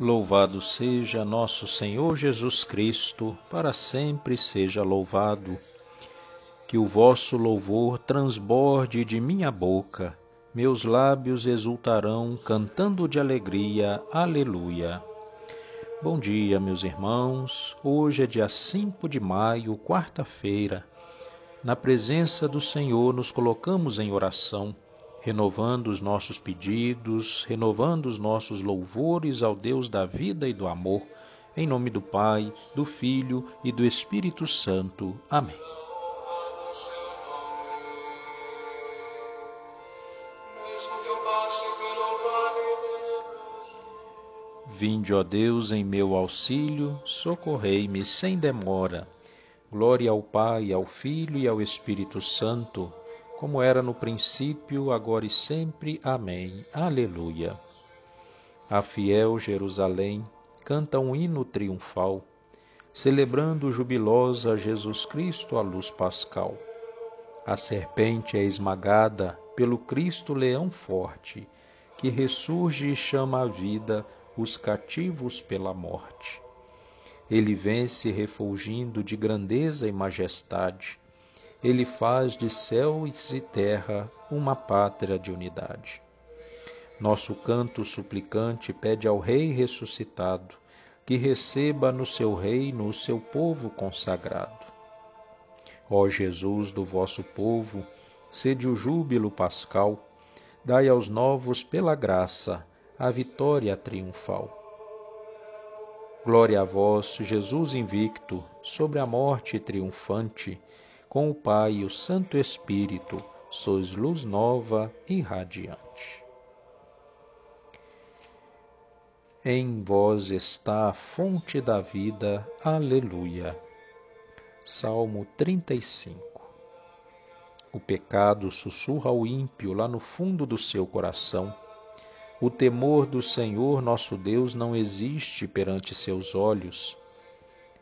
Louvado seja nosso Senhor Jesus Cristo, para sempre seja louvado. Que o vosso louvor transborde de minha boca, meus lábios exultarão cantando de alegria. Aleluia. Bom dia, meus irmãos. Hoje é dia 5 de maio, quarta-feira. Na presença do Senhor nos colocamos em oração, renovando os nossos pedidos, renovando os nossos louvores ao Deus da vida e do amor. Em nome do Pai, do Filho e do Espírito Santo. Amém. Vinde, ó Deus, em meu auxílio, socorrei-me sem demora. Glória ao Pai, ao Filho e ao Espírito Santo, como era no princípio, agora e sempre. Amém. Aleluia. A fiel Jerusalém canta um hino triunfal, celebrando jubilosa Jesus Cristo a luz pascal. A serpente é esmagada pelo Cristo leão forte, que ressurge e chama à vida os cativos pela morte. Ele vence refulgindo de grandeza e majestade. Ele faz de céus e terra uma pátria de unidade. Nosso canto suplicante pede ao Rei ressuscitado que receba no seu reino o seu povo consagrado. Ó Jesus do vosso povo, sede o júbilo pascal, dai aos novos pela graça a vitória triunfal. Glória a vós, Jesus invicto, sobre a morte triunfante, com o Pai e o Santo Espírito, sois luz nova e radiante. Em vós está a fonte da vida. Aleluia. Salmo 35 O pecado sussurra ao ímpio lá no fundo do seu coração. O temor do Senhor nosso Deus não existe perante seus olhos.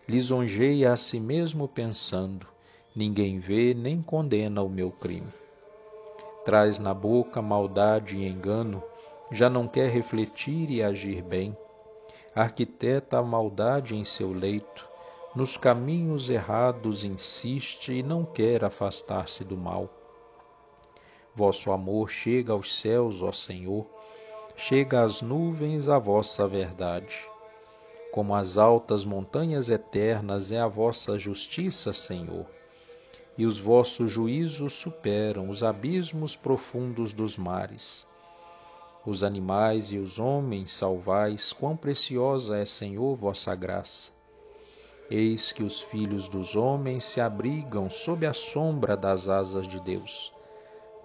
Lisonjeia a si mesmo pensando: ninguém vê nem condena o meu crime. Traz na boca maldade e engano, já não quer refletir e agir bem. Arquiteta a maldade em seu leito, nos caminhos errados insiste e não quer afastar-se do mal. Vosso amor chega aos céus, ó Senhor, chega às nuvens a vossa verdade. Como as altas montanhas eternas é a vossa justiça, Senhor, e os vossos juízos superam os abismos profundos dos mares. Os animais e os homens salvais, quão preciosa é, Senhor, vossa graça. Eis que os filhos dos homens se abrigam sob a sombra das asas de Deus.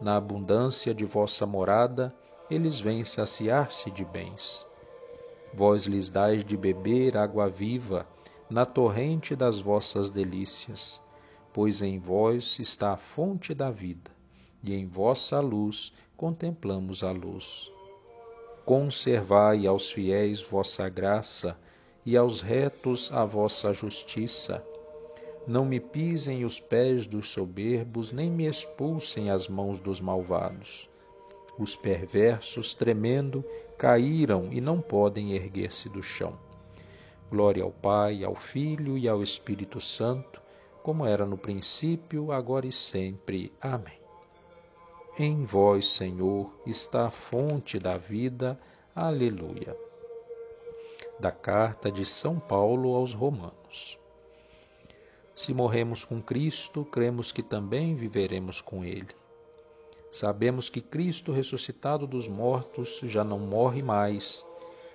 Na abundância de vossa morada, eles vêm saciar-se de bens. Vós lhes dais de beber água viva na torrente das vossas delícias, pois em vós está a fonte da vida, e em vossa luz contemplamos a luz. Conservai aos fiéis vossa graça e aos retos a vossa justiça. Não me pisem os pés dos soberbos, nem me expulsem as mãos dos malvados. Os perversos, tremendo, caíram e não podem erguer-se do chão. Glória ao Pai, ao Filho e ao Espírito Santo, como era no princípio, agora e sempre. Amém. Em vós, Senhor, está a fonte da vida. Aleluia. Da carta de São Paulo aos Romanos. Se morremos com Cristo, cremos que também viveremos com Ele. Sabemos que Cristo, ressuscitado dos mortos, já não morre mais.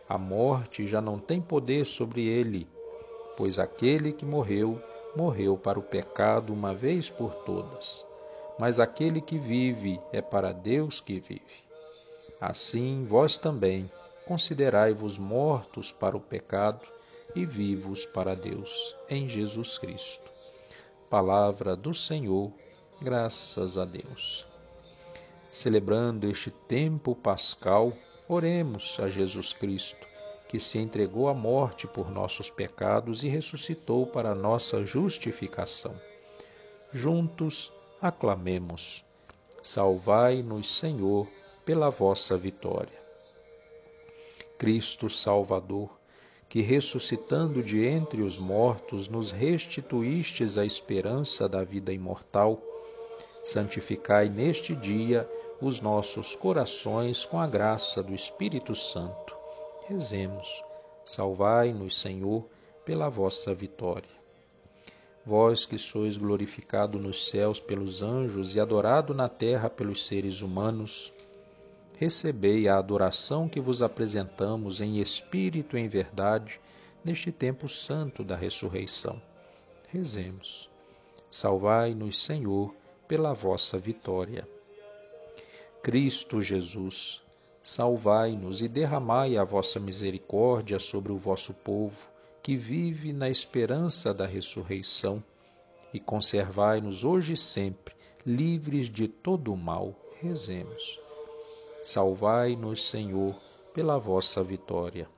A morte já não tem poder sobre ele, pois aquele que morreu, morreu para o pecado uma vez por todas. Mas aquele que vive é para Deus que vive. Assim, vós também considerai-vos mortos para o pecado e vivos para Deus, em Jesus Cristo. Palavra do Senhor, graças a Deus. Celebrando este tempo pascal, oremos a Jesus Cristo, que se entregou à morte por nossos pecados e ressuscitou para nossa justificação. Juntos aclamemos. Salvai-nos, Senhor, pela vossa vitória. Cristo Salvador, que ressuscitando de entre os mortos nos restituístes a esperança da vida imortal, santificai neste dia os nossos corações com a graça do Espírito Santo. Rezemos. Salvai-nos, Senhor, pela vossa vitória. Vós que sois glorificado nos céus pelos anjos e adorado na terra pelos seres humanos, recebei a adoração que vos apresentamos em espírito e em verdade neste tempo santo da ressurreição. Rezemos. Salvai-nos, Senhor, pela vossa vitória. Cristo Jesus, salvai-nos e derramai a vossa misericórdia sobre o vosso povo, que vive na esperança da ressurreição, e conservai-nos hoje e sempre livres de todo o mal. Rezemos. Salvai-nos, Senhor, pela vossa vitória.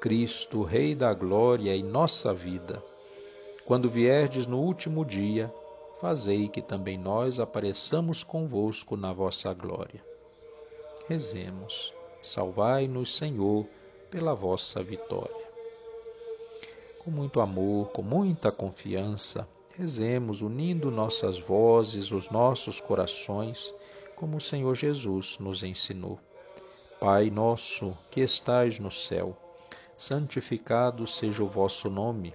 Cristo, Rei da glória e nossa vida, quando vierdes no último dia, fazei que também nós apareçamos convosco na vossa glória. Rezemos. Salvai-nos, Senhor, pela vossa vitória. Com muito amor, com muita confiança, rezemos unindo nossas vozes, os nossos corações como o Senhor Jesus nos ensinou. Pai nosso que estais no céu, santificado seja o vosso nome.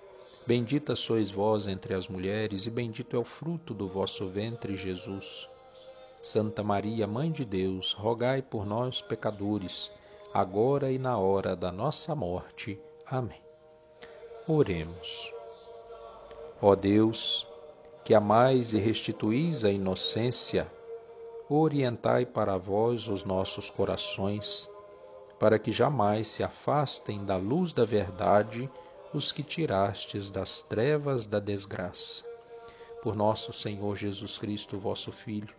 Bendita sois vós entre as mulheres, e bendito é o fruto do vosso ventre, Jesus. Santa Maria, Mãe de Deus, rogai por nós, pecadores, agora e na hora da nossa morte. Amém. Oremos. Ó Deus, que amais e restituís a inocência, orientai para vós os nossos corações, para que jamais se afastem da luz da verdade os que tirastes das trevas da desgraça. Por nosso Senhor Jesus Cristo, vosso Filho,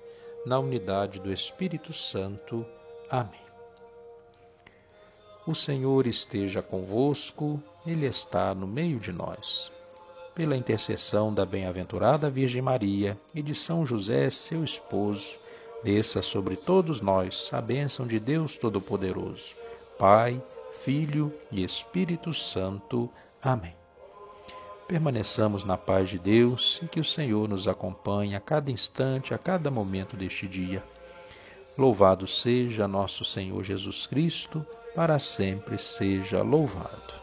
na unidade do Espírito Santo. Amém. O Senhor esteja convosco, Ele está no meio de nós. Pela intercessão da bem-aventurada Virgem Maria e de São José, seu esposo, Desça sobre todos nós a bênção de Deus Todo-Poderoso, Pai, Filho e Espírito Santo. Amém. Permaneçamos na paz de Deus e que o Senhor nos acompanhe a cada instante, a cada momento deste dia. Louvado seja nosso Senhor Jesus Cristo, para sempre seja louvado.